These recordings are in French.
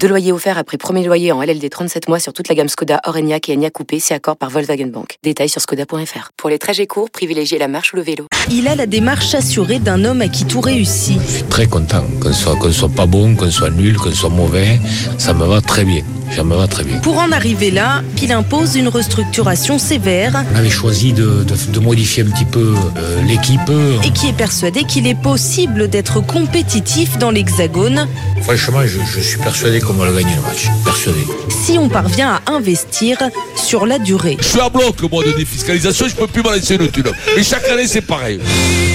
Deux loyers offerts après premier loyer en LLD 37 mois sur toute la gamme Skoda, Orenia et Enya Coupé, c'est accord par Volkswagen Bank. Détails sur skoda.fr. Pour les trajets courts, privilégiez la marche ou le vélo. Il a la démarche assurée d'un homme à qui tout réussit. Je suis très content. Qu'on soit, qu'on soit pas bon, qu'on soit nul, qu'on soit mauvais, ça me va très bien. Ça me va très bien. Pour en arriver là, il impose une restructuration sévère On avait choisi de, de- de modifier un petit peu euh, l'équipe. et qui est persuadé qu'il est possible d'être compétitif dans l'Hexagone Franchement, je, je suis persuadé qu'on va le gagner le match. Persuadé. si on parvient à investir sur la durée. Je suis à bloc, moi, de défiscalisation, je peux plus m'en laisser une thune. Et chaque année, c'est pareil.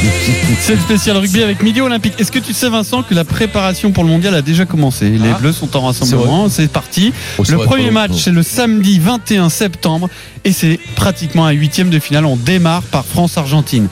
C'est le spécial rugby avec Midi Olympique. Est-ce que tu sais, Vincent, que la préparation pour le mondial a déjà commencé? Les Bleus sont en rassemblement, c'est parti. Oh, Le premier match, c'est le samedi 21 septembre et c'est pratiquement un huitième de finale. On démarre par France-Argentine.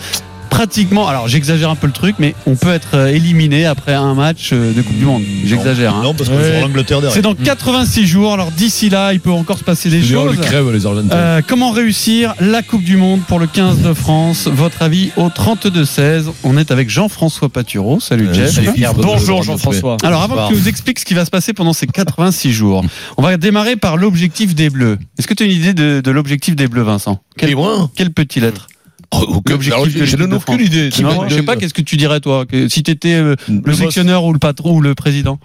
Pratiquement, alors j'exagère un peu le truc, mais on peut être euh, éliminé après un match euh, de Coupe du Monde. J'exagère. hein. Non, parce que Ouais. sur l'Angleterre C'est dans 86 jours, alors d'ici là, il peut encore se passer des choses. le crève, les Argentins. Euh, comment réussir la Coupe du Monde pour le 15 de France? Votre avis au 32-16 On est avec Jean-François Patureau. Salut Euh, Jeff. salut. Bonjour Jean-François. Alors avant que tu nous expliques ce qui va se passer pendant ces 86 jours, on va démarrer par l'objectif des Bleus. Est-ce que tu as une idée de, de l'objectif des Bleus, Vincent? Quel, Et moi quel peut-il être? L'objectif de Je l'équipe n'en ai de aucune idée. Qui Je sais pas, qu'est-ce que tu dirais toi que, Si tu étais le boss. sélectionneur ou le patron ou le président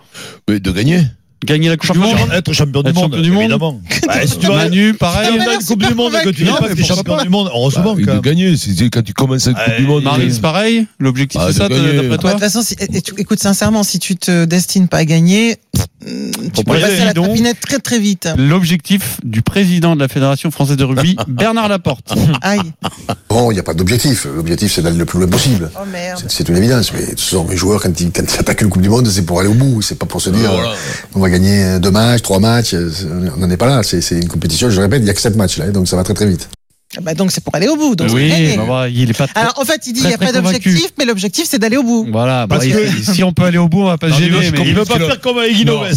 Mais de gagner. Gagner la Coupe du Monde Être champion du monde, champion du monde. évidemment. Bah, vas Manu, pareil. Coupe du monde que tu dis Non, pas champion du monde, heureusement Bah, quand de gagner, c'est quand tu commences une Coupe du Monde. Marie, c'est pareil L'objectif Ah, c'est ça d'après Bah, toi De toute façon, écoute, sincèrement, si tu te destines pas à gagner, hum, tu peux passer à la trapinette très très vite. L'objectif du président de la Fédération française de rugby, Bernard Laporte. Aïe. Bon, il n'y a pas d'objectif. L'objectif, c'est d'aller le plus loin possible. Oh. C'est- une évidence. Mais de toute façon, mes joueurs, quand ils, attaquent une Coupe du Monde, c'est pour aller au bout. C'est pas pour se dire, euh, on va gagner deux matchs, trois matchs. euh, On n'en est pas là. C'est une compétition, je répète, il n'y a que sept matchs là. Donc ça va très très vite. Bah, donc c'est pour aller au bout. Donc Oui, bah, il est pas très- Alors en fait, il dit il n'y a pas d'objectif, mais l'objectif c'est d'aller au bout. Voilà, bah, Parce il- que- si on peut aller au bout, on va pas se il gêner. veut- mais- il veut pas faire comme avec Guinoves.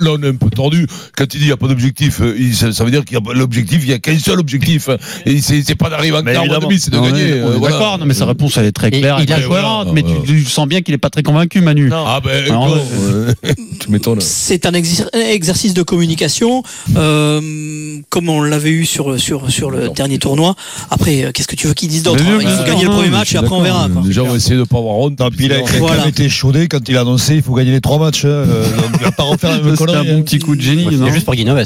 Là, on est un peu tordu. Quand il dit il n'y a pas d'objectif, euh, ça, ça veut dire qu'il y a l'objectif, il n'y a qu'un seul objectif. Et c'est c'est pas d'arriver en quart évidemment. demi, c'est de Non, gagner. euh. D'accord, non, mais sa réponse elle est très claire, il et cohérente, mais voilà. tu, sens bien qu'il est pas très convaincu, Manu. Ah ben, euh, tu m'étonnes. C'est un exer- exercice de communication, comme on l'avait eu sur, sur, sur le dernier tournoi. Après, euh, qu'est-ce que tu veux qu'ils disent d'autre Il faut gagner le premier match et après on verra. quoi. Déjà, on va essayer de ne pas avoir honte. Puis il a, il a été chaudé quand il a annoncé il faut gagner les trois matchs. hein, euh, donc il va pas refaire un bon petit coup de génie, non juste pour Guinoves.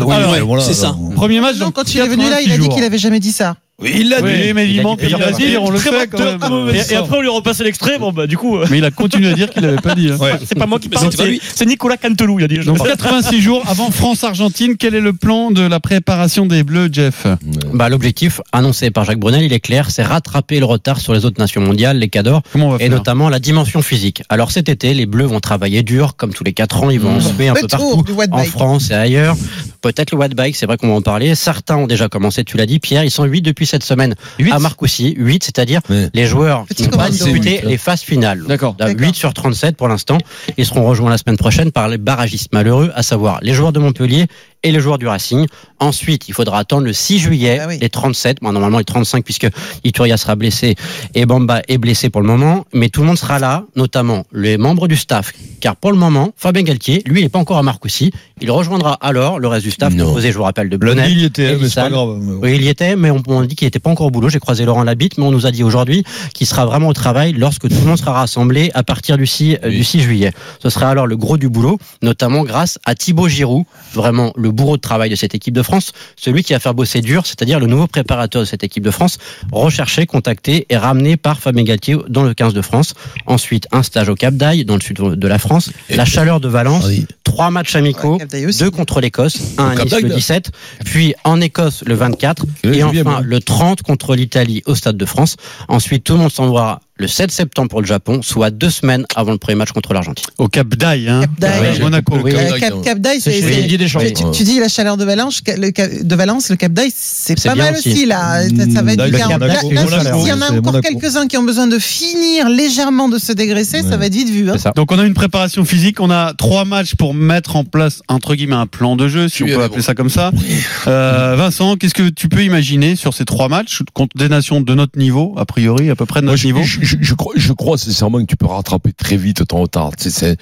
Oui, Alors, mais voilà, c'est ça. Premier match, quand il est venu là, il a 86 dit qu'il avait jamais dit ça. Oui, il l'a Oui, dit. mais il manque il a de dit, dire, on le très fait bon quand même. Et, et après, on lui repasse l'extrait. Bon, bah, du coup, euh, Mais il a continué à dire qu'il l'avait pas dit. hein. Ouais. c'est pas moi qui parle, c'est Nicolas Cantelou. Il a dit. Donc 86 jours avant France-Argentine, quel est le plan de la préparation des Bleus, Jeff? Bah, l'objectif annoncé par Jacques Brunel, il est clair, c'est rattraper le retard sur les autres nations mondiales, les cadors, et notamment la dimension physique. Alors cet été, les Bleus vont travailler dur, comme tous les quatre ans, ils vont en se un peu partout, en. France et ailleurs. Peut-être le watt bike, c'est vrai qu'on va en parler. Certains ont déjà commencé, tu l'as dit, Pierre, ils sont 8 depuis cette semaine. À Marcoussis, 8, c'est-à-dire les joueurs qui Petit n'ont pas disputé les phases finales. D'accord. Donc, 8 sur 37 pour l'instant. Ils seront rejoints la semaine prochaine par les barragistes malheureux, à savoir les joueurs de Montpellier et les joueurs du Racing. Ensuite, il faudra attendre le 6 juillet, Ah oui. les 37, bon, normalement les 35 puisque Ituria sera blessé et Bamba est blessé pour le moment, mais tout le monde sera là, notamment les membres du staff. Car pour le moment, Fabien Galtier, lui, il n'est pas encore à Marcoussis. Il rejoindra alors le reste du staff, Non. composé, je vous rappelle, de Blonel. il y était, mais c'est pas grave. Oui, il y était, mais on, on dit qu'il n'était pas encore au boulot. J'ai croisé Laurent Labitte, mais on nous a dit aujourd'hui qu'il sera vraiment au travail lorsque tout le monde sera rassemblé à partir du 6, euh, du 6 juillet. Ce sera alors le gros du boulot, notamment grâce à Thibaut Giroud, vraiment le bourreau de travail de cette équipe de France, celui qui va faire bosser dur, c'est-à-dire le nouveau préparateur de cette équipe de France, recherché, contacté et ramené par Fabien Galtier dans le 15 de France. Ensuite, un stage au Cap d'Aille, dans le sud de la France, la chaleur de Valence, trois matchs amicaux, Cap deux contre l'Écosse, un à Cap Nice le là. 17, puis en Écosse le 24, Oui, et enfin le 30 contre l'Italie au Stade de France. Ensuite, tout le monde s'envoie le 7 septembre pour le Japon, soit deux semaines avant le premier match contre l'Argentine. Au Cap d'Aille, hein. Cap d'Aille. Ouais, Monaco. Oui, Euh, Cap, Cap d'Aille, c'est. tu, tu dis la chaleur de Valence, le, Cap- de Valence, le Cap d'Aille, c'est pas mal aussi. aussi, là. Ça, ça va être du le 40. Cap Là, d'Aille, là, Monaco, S'il y en a encore quelques-uns qui ont besoin de finir légèrement de se dégraisser, ça va être vite vu. Hein. Donc on a une préparation physique, on a trois matchs pour mettre en place entre guillemets un plan de jeu, si Tu on peut appeler bon. ça comme ça. Euh, Vincent, qu'est-ce que tu peux imaginer sur ces trois matchs contre des nations de notre niveau, a priori à peu près de Moi, notre je, niveau je, je, je crois, je crois sincèrement que tu peux rattraper très vite ton retard. C'est,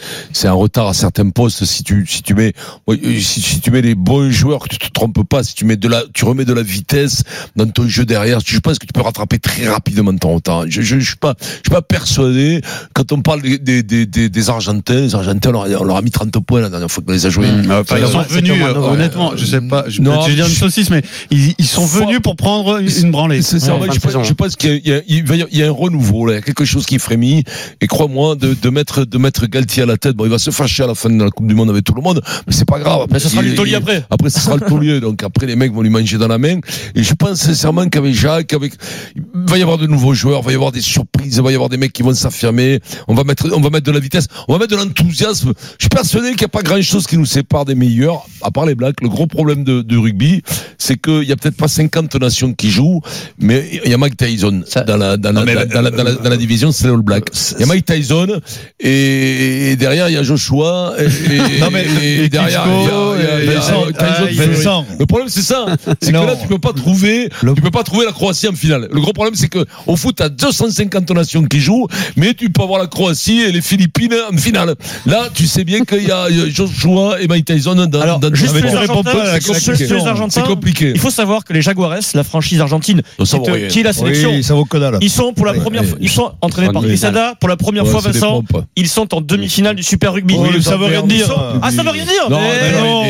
un retard à certains postes. Si tu, si tu mets, euh, si, si tu mets les bons joueurs, que tu te trompes pas, si tu mets de la, tu remets de la vitesse dans ton jeu derrière, je pense que tu peux rattraper très rapidement ton retard. Je, je, je suis pas, je suis pas persuadé. Quand on parle des, des, des, des, Argentins, les Argentins, on leur, on leur a mis 30 points la dernière fois qu'on les a joués. Mmh, enfin, ils sont venus, euh, honnêtement, je sais pas, je, Non, je vais dire une saucisse, mais ils, ils sont Faut- venus pour prendre une, branlée. C'est ça, Ouais, je, pense, je pense qu'il y a, il y a- il va y a un renouveau, là, il y a quelque chose qui frémit. Et crois-moi, de, de mettre, de mettre Galtier à la tête, bon, il va se fâcher à la fin de la Coupe du Monde avec tout le monde, mais c'est pas grave. Mais ce sera le taulier après. Après, ce sera le taulier. Donc après, les mecs vont lui manger dans la main. Et je pense sincèrement qu'avec Jacques, avec, il va y avoir de nouveaux joueurs, il va y avoir des surprises, il va y avoir des mecs qui vont s'affirmer. On va mettre, on va mettre de la vitesse, on va mettre de l'enthousiasme. Je suis persuadé qu'il n'y a pas grand chose qui nous sépare des meilleurs, à part les Blacks. Le gros problème de, du rugby, c'est qu'il y a peut-être pas 50 nations qui jouent, mais il y a Mike Tyson dans la, dans la, Non, mais- dans la, dans la, dans la division, c'est All Blacks. Il y a Mike Tyson, et, et derrière, il y a Joshua, et, et- Non, mais- et et derrière, il y a- il y a- il y a Vincent, Tyson Vincent. le problème c'est ça, c'est que là tu peux pas trouver, Le- tu peux pas trouver la Croatie en finale. Le gros problème c'est que au foot t'as 250 nations qui jouent, mais tu peux avoir la Croatie et les Philippines en finale. Là tu sais bien qu'il y a Joshua et Mike Tyson dans. Alors, dans juste les tu réponds Argentins, pas à la question. C'est compliqué. Il faut savoir que les Jaguares, la franchise argentine, est- rien. qui est la sélection, Oui, ça vaut que dalle. ils sont pour la première fois, ils sont entraînés par Grisada pour la première Ouais, fois, Vincent. Ils sont en demi-finale du Super Rugby. Oui, Ils ça veut rien dire. Ah, ça veut rien dire.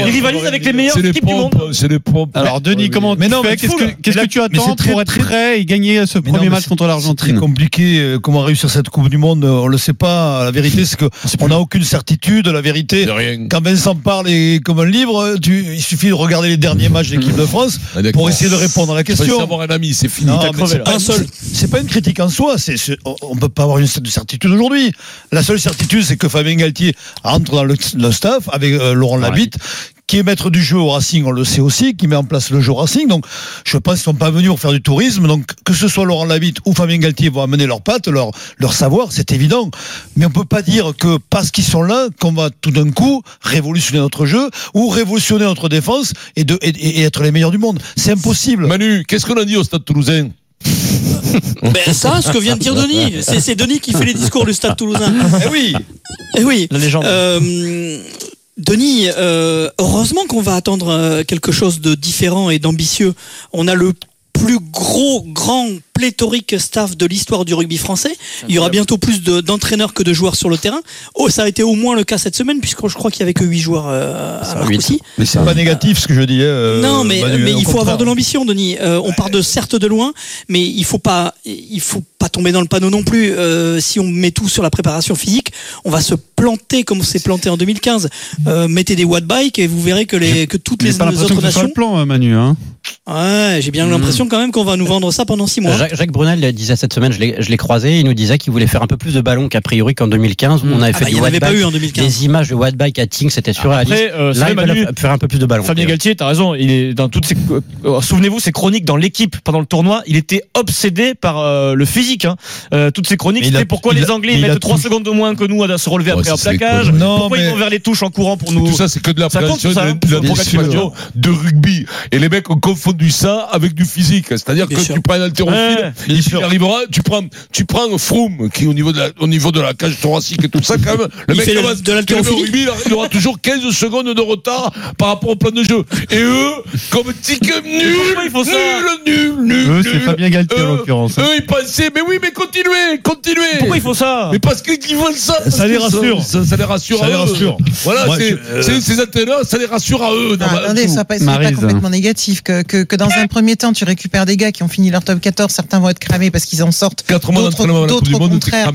Ils rivalisent avec les meilleures équipes du monde. c'est des pompes. Alors Denis, comment Mais tu non, fais mais Qu'est-ce que, tu attends pour être prêt et gagner ce premier match contre l'Argentine? très compliqué. euh, Comment réussir cette Coupe du Monde On le sait pas. La vérité, c'est que on n'a aucune certitude. La vérité, C'est quand Vincent parle et comme un livre, tu, il suffit de regarder les derniers matchs de l'équipe de France Ah, pour essayer de répondre à la question. avoir un ami, c'est fini. C'est pas, Un seul. c'est pas une critique en soi. C'est, c'est- on- peut pas avoir une de certitude aujourd'hui. La seule certitude, c'est que Fabien Galtier entre dans le, le staff avec euh, Laurent Labitte, qui est maître du jeu au Racing, on le sait aussi, qui met en place le jeu au Racing. Donc, je pense qu'ils sont pas venus pour faire du tourisme. Donc, que ce soit Laurent Labitte ou Fabien Galtier vont amener leurs pattes, leur, leur savoir, c'est évident. Mais on peut pas dire que parce qu'ils sont là, qu'on va tout d'un coup révolutionner notre jeu ou révolutionner notre défense et, de, et, et être les meilleurs du monde. C'est impossible. Manu, qu'est-ce qu'on a dit au Stade Toulousain? Ben ça, ce que vient de dire Denis, c'est c'est Denis qui fait les discours du Stade Toulousain. Eh oui. Eh oui. La légende. Euh, Denis, euh, heureusement qu'on va attendre euh, quelque chose de différent et d'ambitieux. On a le plus gros, grand, pléthorique staff de l'histoire du rugby français. Il y aura bientôt plus de- d'entraîneurs que de joueurs sur le terrain. Oh, ça a été au moins le cas cette semaine, puisque je crois qu'il y avait que 8 joueurs euh, à Marcoussis. Mais c'est pas négatif ce que je dis. euh, Non, mais, Manu, mais il faut contraire. avoir de l'ambition, Denis. Euh, on part de certes de loin, mais il faut pas, il faut pas tomber dans le panneau non plus. Euh, si on met tout sur la préparation physique, on va se planter comme on s'est planté en 2015. Euh, mettez des watt bike et vous verrez que les que toutes les, pas les autres que nations. le plan, euh, Manu. Hein. Ouais, j'ai bien l'impression quand même qu'on va nous vendre ça pendant six mois. Jacques, Jacques Brunel disait cette semaine, je l'ai je l'ai croisé, il nous disait qu'il voulait faire un peu plus de ballons qu'a priori qu'en 2015. où On avait Ah fait bah, du il n'y en avait watt pas bike, eu en 2015. Des images de watt bike à Ting, c'était sur la liste. Après, euh, Là, veulent Manu, faire un peu plus de ballons. Fabien Galtier, t'as raison. Il est dans toutes ses. euh, Souvenez-vous, ses chroniques dans l'équipe pendant le tournoi, il était obsédé par euh, le physique. Hein. Euh, toutes ses chroniques, c'était pourquoi les Anglais a mettent 3 tout- secondes de moins que nous à se relever Ouais, après un plaquage. Non, pourquoi mais- ils vont vers les touches en courant pour nous Tout ça, c'est que de la prévention de, hein, de rugby. Et les mecs ont confondu ça avec du physique. C'est-à-dire que sûr. tu prends un haltérophile, Ouais, il arrivera, tu prends, tu prends Froome, qui au niveau de la, au niveau de la cage thoracique et tout ça, quand même. Le Il mec, le- de rugby, il aura- toujours 15 secondes de retard par rapport au plan de jeu. Et eux, comme tic nul, Pourquoi ils font ça nul, nul, nul, Eux, c'est nul. Fabien Galtier, en l'occurrence. Eux, ils pensaient, mais oui, mais continuez, continuez. Pourquoi ils font ça Mais parce qu'ils veulent ça. Ça les rassure. Ça, les rassure ça à les eux. Rassure. Voilà, euh, ces antennes-là, ça les rassure à eux. Ah, non, attendez, ça passe pas complètement négatif. Que, que, dans un premier temps, tu récupères des gars qui ont fini leur top 14, certains vont être cramés parce qu'ils en sortent. Mois d'autres au contraire,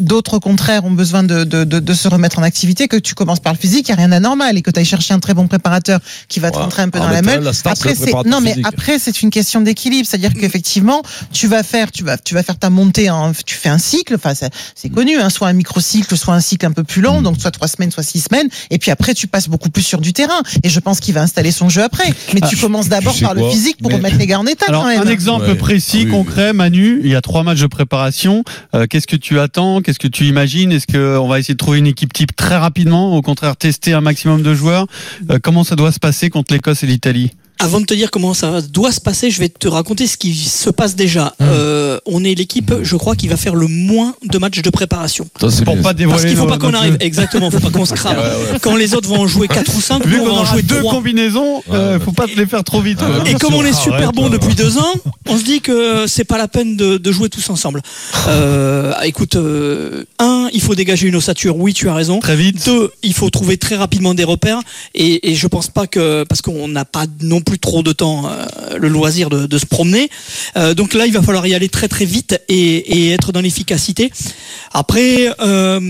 d'autres au contraire ont besoin de, se remettre en activité. Que tu commences par le physique, il n'y a rien d'anormal et que tu ailles chercher un très bon préparateur qui va te rentrer un peu dans la meule. Après, c'est non mais après c'est une question d'équilibre, c'est-à-dire mm. qu'effectivement tu vas faire, tu vas tu vas faire ta montée, en, tu fais un cycle, enfin c'est connu, hein, soit un microcycle, soit un cycle un peu plus long, donc soit trois semaines, soit six semaines, et puis après tu passes beaucoup plus sur du terrain. Et je pense qu'il va installer son jeu après. Mais tu commences d'abord par le physique pour remettre les gars en état. Alors, quand même. Un exemple précis, concret. Manu, il y a trois matchs de préparation. Euh, qu'est-ce que tu attends Qu'est-ce que tu imagines Est-ce qu'on va essayer de trouver une équipe type très rapidement Au contraire, tester un maximum de joueurs euh, Comment ça doit se passer contre l'Écosse et l'Italie? Avant de te dire comment ça doit se passer, je vais te raconter ce qui se passe déjà. Euh, on est l'équipe, je crois, qui va faire le moins de matchs de préparation. Ça, pour bien. pas dévoiler. Parce qu'il faut pas qu'on arrive. Exactement, faut pas qu'on se crame. Quand les autres vont en jouer 4 ou 5, Vu va en jouer deux 3. combinaisons. Euh, faut pas les faire trop vite. et comme on est super bon depuis deux ans, on se dit que c'est pas la peine de, de jouer tous ensemble. Euh, écoute, euh, un, il faut dégager une ossature. Oui, tu as raison. Très vite. Deux, il faut trouver très rapidement des repères. Et, et je pense pas que parce qu'on n'a pas non plus trop de temps euh, le loisir de, se promener. Euh, donc là, il va falloir y aller très très vite et, être dans l'efficacité. Après, euh,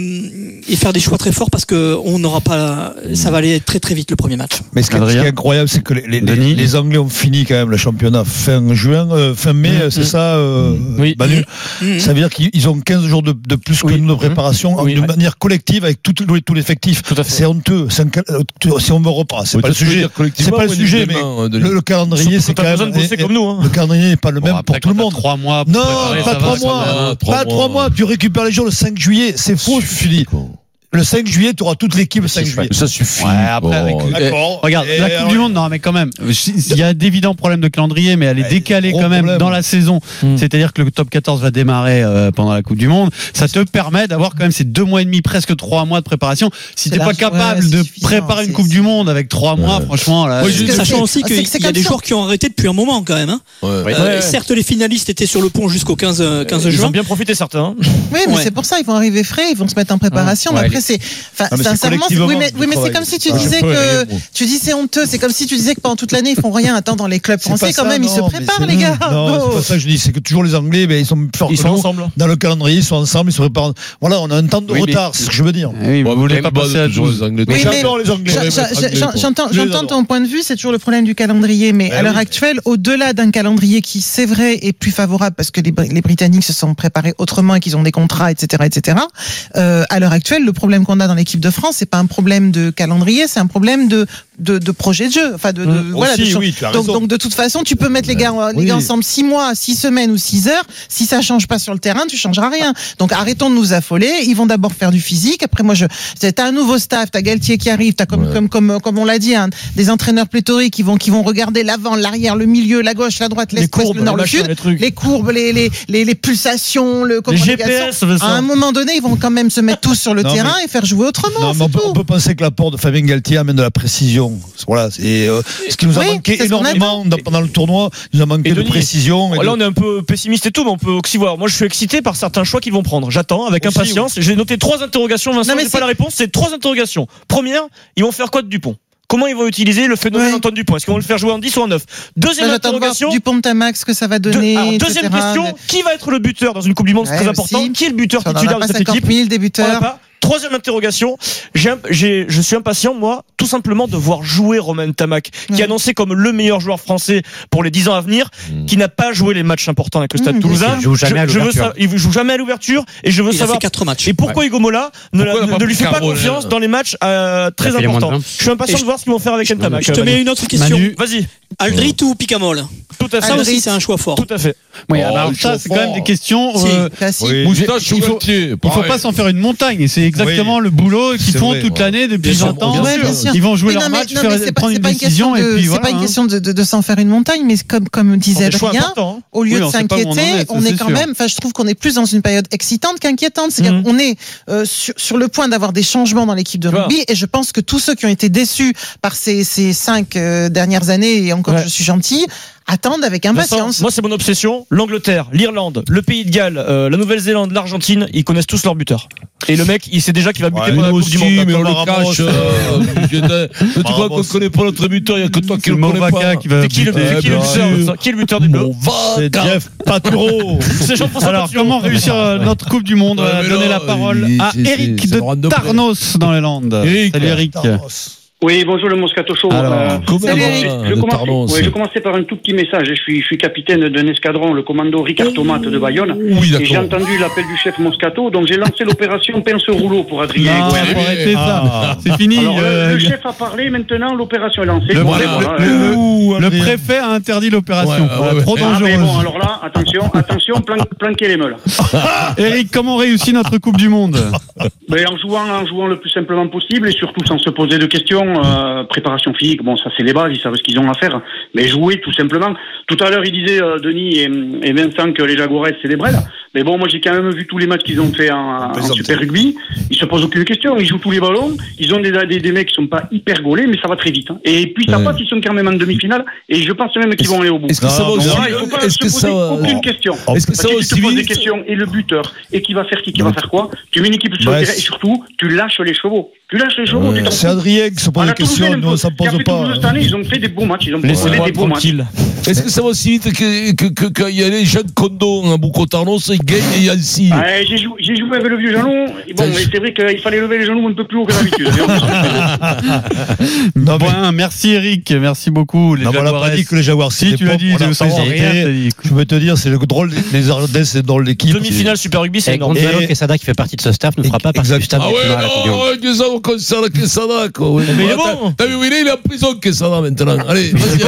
et faire des choix très forts parce que on n'aura pas, ça va aller très très vite le premier match. Mais ce qui est, incroyable, c'est que les, Anglais ont fini quand même le championnat fin juin, fin mai, c'est ça, euh, oui. Manu. Mm, mm, mm. Ça veut dire qu'ils ont 15 jours de, plus que nous de préparation oui. de manière collective avec tout, tout l'effectif. C'est honteux. Si on me reprend, c'est pas le sujet. C'est pas le sujet, le, calendrier, c'est comme nous. Le calendrier n'est pas le même pour tout le monde. Trois mois. non, pas trois mois. Pas trois mois. Tu récupères les jours le 5 juillet. C'est faux, tu. Le 5 juillet, tu auras toute l'équipe le 5 juillet. Ça suffit. Ouais, après, D'accord. Regarde, la Coupe du Monde, non, mais quand même, euh, il y a d'évidents problèmes de calendrier, mais elle est décalée quand même dans la saison. Hmm. C'est-à-dire que le top 14 va démarrer euh, pendant la Coupe du Monde. Ça te permet d'avoir quand même ces deux mois et demi, presque trois mois de préparation. Si t'es pas capable de préparer une Coupe du Monde avec trois mois, ouais. franchement, là, sachant aussi ah, qu'il y a des joueurs qui ont arrêté depuis un moment quand même. Hein. Euh, certes, les finalistes étaient sur le pont jusqu'au 15, 15 juin. Ils ont bien profité certains. Hein. Oui, mais c'est pour ça, ils vont arriver frais, ils vont se mettre en préparation. Après, ah, c'est, sincèrement, oui, mais, oui, mais c'est comme si tu ah, disais que, tu dis c'est honteux, c'est comme si tu disais que pendant toute l'année, ils font rien. Attends, dans les clubs français, quand même, ils se préparent, les gars. Non, oh. c'est pas ça que je dis, c'est que toujours les Anglais, ben, ils sont forts ils sont ensemble. Dans le calendrier, ils sont ensemble, ils se préparent. Voilà, on a un temps de retard, c'est ce que je veux dire. Oui, bon, vous voulez pas passer à tous les Anglais. Les Anglais. J'entends ton point de vue, c'est toujours le problème du calendrier, mais ben à l'heure actuelle, au-delà d'un calendrier qui, c'est vrai, est plus favorable parce que les Britanniques se sont préparés autrement et qu'ils ont des contrats, etc., etc., euh, à l'heure actuelle, le problème problème qu'on a dans l'équipe de France, c'est pas un problème de calendrier, c'est un problème de de, de projet de jeu. Enfin, de, de mmh. voilà. Donc, de toute façon, tu peux mettre les gars, les gars ensemble six mois, six semaines ou six heures. Si ça change pas sur le terrain, tu changeras rien. Donc arrêtons de nous affoler. Ils vont d'abord faire du physique. Après, moi, je. T'as un nouveau staff, t'as Galtier qui arrive, t'as comme, comme comme comme on l'a dit, hein, des entraîneurs pléthoriques qui vont qui vont regarder l'avant, l'arrière, le milieu, la gauche, la droite, l'est, le nord, le les, courbes, les les, les, les pulsations, le les GPS. À un moment donné, ils vont quand même se mettre tous sur le terrain et faire jouer autrement. Non, on peut penser que l'apport de Fabien Galtier amène de la précision voilà, c'est euh, ce qui nous a manqué énormément pendant le tournoi. Nous a manqué de précision. Oh, là, on est un peu pessimiste et tout, mais on peut aussi voir. Moi, je suis excité par certains choix qu'ils vont prendre. J'attends avec impatience. J'ai noté trois interrogations. Vincent, non, mais pas la réponse. C'est trois interrogations. Première, ils vont faire quoi de Dupont? Comment ils vont utiliser le phénomène ouais. Dupont? Est-ce qu'ils vont le faire jouer en 10 ou en 9 Deuxième interrogation. Dupont Tamax, que ça va donner. Deuxième question. Qui va être le buteur dans une Coupe du Monde? C'est très important. Qui est le buteur titulaire de cette équipe? 000 des buteurs. Troisième interrogation, je suis impatient, moi, tout simplement de voir jouer Romain Tamac, qui est annoncé comme le meilleur joueur français pour les dix ans à venir, hmm. qui n'a pas joué les matchs importants avec le Stade hmm, Toulousain. Il joue jamais à l'ouverture. Il joue jamais à l'ouverture et je veux il savoir. A fait quatre matchs. Et pourquoi ouais. Hugo Mola ne, lui fait pas confiance euh, dans les matchs euh, très importants Je suis impatient de voir ce qu'ils vont faire avec Tamac. Je te mets une autre question. Vas-y. Aldrit ou Picamol Tout à fait. Ça aussi, c'est un choix fort. Tout à fait. Ça, c'est quand même des questions. Euh, Oui, il faut, il faut pas s'en faire une montagne. C'est exactement le boulot qu'ils font toute l'année depuis Bien sûr, 20 ans. Ils vont jouer leur match, mais faire- pas- prendre une décision et de- pas une hein. question de, s'en faire une montagne, mais comme, disait C'est hein. au lieu de s'inquiéter, on est, quand même, enfin, je trouve qu'on est plus dans une période excitante qu'inquiétante. C'est-à-dire mhm. est euh, sur, le point d'avoir des changements dans l'équipe de rugby, et je pense que tous ceux qui ont été déçus par ces, cinq euh, dernières années, et encore je suis gentil, attendent avec impatience. moi, c'est mon obsession. L'Angleterre, l'Irlande, le Pays de Galles, euh, la Nouvelle-Zélande, l'Argentine, ils connaissent tous leurs buteurs. Et le mec, il sait déjà qu'il va buter ouais, pour la Coupe du Monde. Mais on le cache. Euh, tu crois qu'on connaît pas notre buteur Il n'y a que toi qui le connais pas. Qui va qui, le, eh ben, buteur Qui est le buteur du Bleu C'est Jeff Paturo. c'est Jean-François Alors, comment réussir euh, notre Coupe du Monde euh, Donner la parole à Eric de Tarnos dans les Landes. Salut Eric. Oui, bonjour le Moscato Show. Alors, Euh, comment Salut, va, Eric. je, le commençais, Tarnos ouais, je commençais par un tout petit message. Je suis, je suis capitaine d'un escadron, le commando Ricard Tomate de Bayonne. Oui, et j'ai entendu l'appel du chef Moscato, donc j'ai lancé l'opération Pince Rouleau pour Adrien. Faut arrêter ça. Ah. C'est fini. Alors, le- euh, le, chef a parlé, maintenant l'opération est lancée. Le, Bon, pré- allez, voilà, le- euh, le- Ouh, le Adrien. préfet a interdit l'opération. Ouais, ouais, ouais. Trop ah, mais dangereuse. bon, alors là, attention, attention, plan- planquez les meules. Eric, comment réussit notre Coupe du Monde? Ben, en jouant, en jouant le plus simplement possible et surtout sans se poser de questions. Euh, préparation physique, bon, ça c'est les bases, ils savent ce qu'ils ont à faire. Mais jouer tout simplement. Tout à l'heure, il disait euh, Denis et, et Vincent que les Jaguares c'est des brels. Mais bon, moi j'ai quand même vu tous les matchs qu'ils ont fait en, en Super Rugby. Ils se posent aucune question. Ils jouent tous les ballons. Ils ont des, des, des mecs qui sont pas hyper gaulés, mais ça va très vite. hein. Et puis ça Ouais. passe, ils sont quand même en demi-finale. Et je pense même qu'ils vont aller au bout. Est-ce que ça va aussi il faut pas se poser ça aucune question. Est-ce que ça Parce que si aussi tu te poses des questions et le buteur et qui va faire qui, qui va faire quoi Tu mets une équipe sur le terrain et surtout tu lâches les chevaux. Tu lâches les chevaux. Ouais. tu t'en C'est. Adrien qui se pose des questions, nous on s'en qui a pose pas. Cette année, ils ont fait des beaux matchs. Ils ont fait des beaux matchs. Est-ce que ça va aussi vite que, que, que, qu'il y a les jeunes condos à Boucotarnos, ils gagnent et Yancy j'ai joué, j'ai joué avec le vieux jalon. Et bon, Ça, c'est vrai qu'il fallait lever les genoux un peu plus haut que d'habitude. Non, mais- Bon, merci Eric, merci beaucoup. Les Non, on n'a pas dit que les Jaguars Si tu l'as dit, on ça rien. Je peux te dire, c'est le drôle, les Ardennais, c'est dans l'équipe. Demi-finale Super Rugby, c'est énorme. Et- Quesada, qui fait partie de ce staff, ne fera pas partie du staff Ah ouais, finales non, que ça, Quesada, quoi. Mais il est T'as- bon. T'as vu où il est Il est en prison, Quesada, maintenant. Allez, vas-y,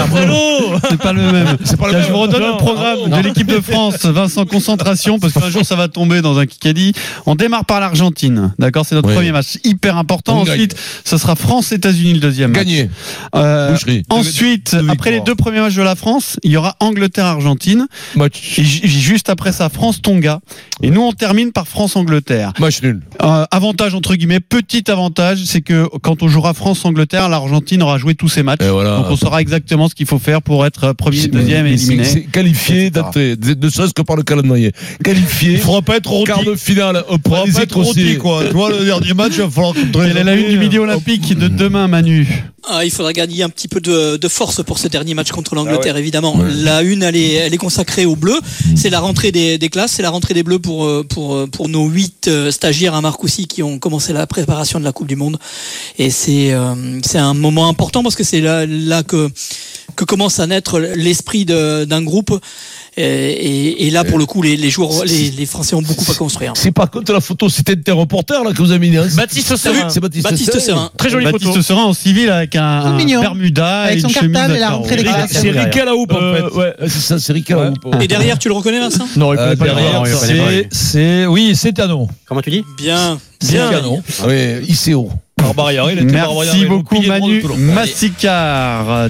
C'est pas le même. C'est pas le même. Je vous redonne le programme de l'équipe de France. Vincent, concentration, parce qu'un jour ça va tomber dans un Kikadi. On démarre par l'Argentine. D'accord, c'est notre premier match hyper important. Ensuite, ce sera France-États-Unis le deuxième match. Gagné. Euh, Boucherie. ensuite, après les deux premiers matchs de la France, il y aura Angleterre-Argentine. Match, Et ju- juste après ça, France-Tonga. Et nous, on termine par France-Angleterre. match nul. Euh, avantage entre guillemets, petit avantage, c'est que quand on jouera France-Angleterre, l'Argentine aura joué tous ses matchs. Et voilà. Donc on saura exactement ce qu'il faut faire pour être premier, deuxième et éliminé. C'est qualifié d'entrée, ne serait-ce que par le calendrier. Qualifié. Il faudra pas être rôti. Quart de finale, les pas être rôti, quoi. Tu vois, le dernier match, il va falloir Quelle est la une du midi olympique de demain, Manu Ah, il faudra gagner un petit peu de, de force pour ce dernier match contre l'Angleterre, Ah évidemment. Ouais. La une, elle est, elle est consacrée aux Bleus. C'est la rentrée des, des classes, c'est la rentrée des Bleus pour, euh, pour, euh, pour nos huit euh, stagiaires à Marcoussis qui ont commencé la préparation de la Coupe du Monde. Et c'est euh, c'est un moment important parce que c'est là, là que, que commence à naître l'esprit d'un groupe. Et, et, et là, pour le coup, les, les joueurs, les, les Français ont beaucoup à construire. C'est par contre la photo, c'était un reporter là que vous avez mis. hein. Baptiste Serin. C'est Baptiste, Baptiste Serin. Très jolie Baptiste photo. Serin en civil avec un, un. Bermuda Avec et son une cartable et la rentrée des classes. C'est Rick à la houppe en Euh, fait. ouais. C'est ça, c'est la houppe. Et derrière, tu le reconnais, Vincent Non, il Euh, connaît pas derrière, pas. c'est, c'est, oui, c'est Tano. Comment tu dis Bien. Bien. Tano. Oui, ICO. Barbaria, il était Merci beaucoup Manu. Massicard.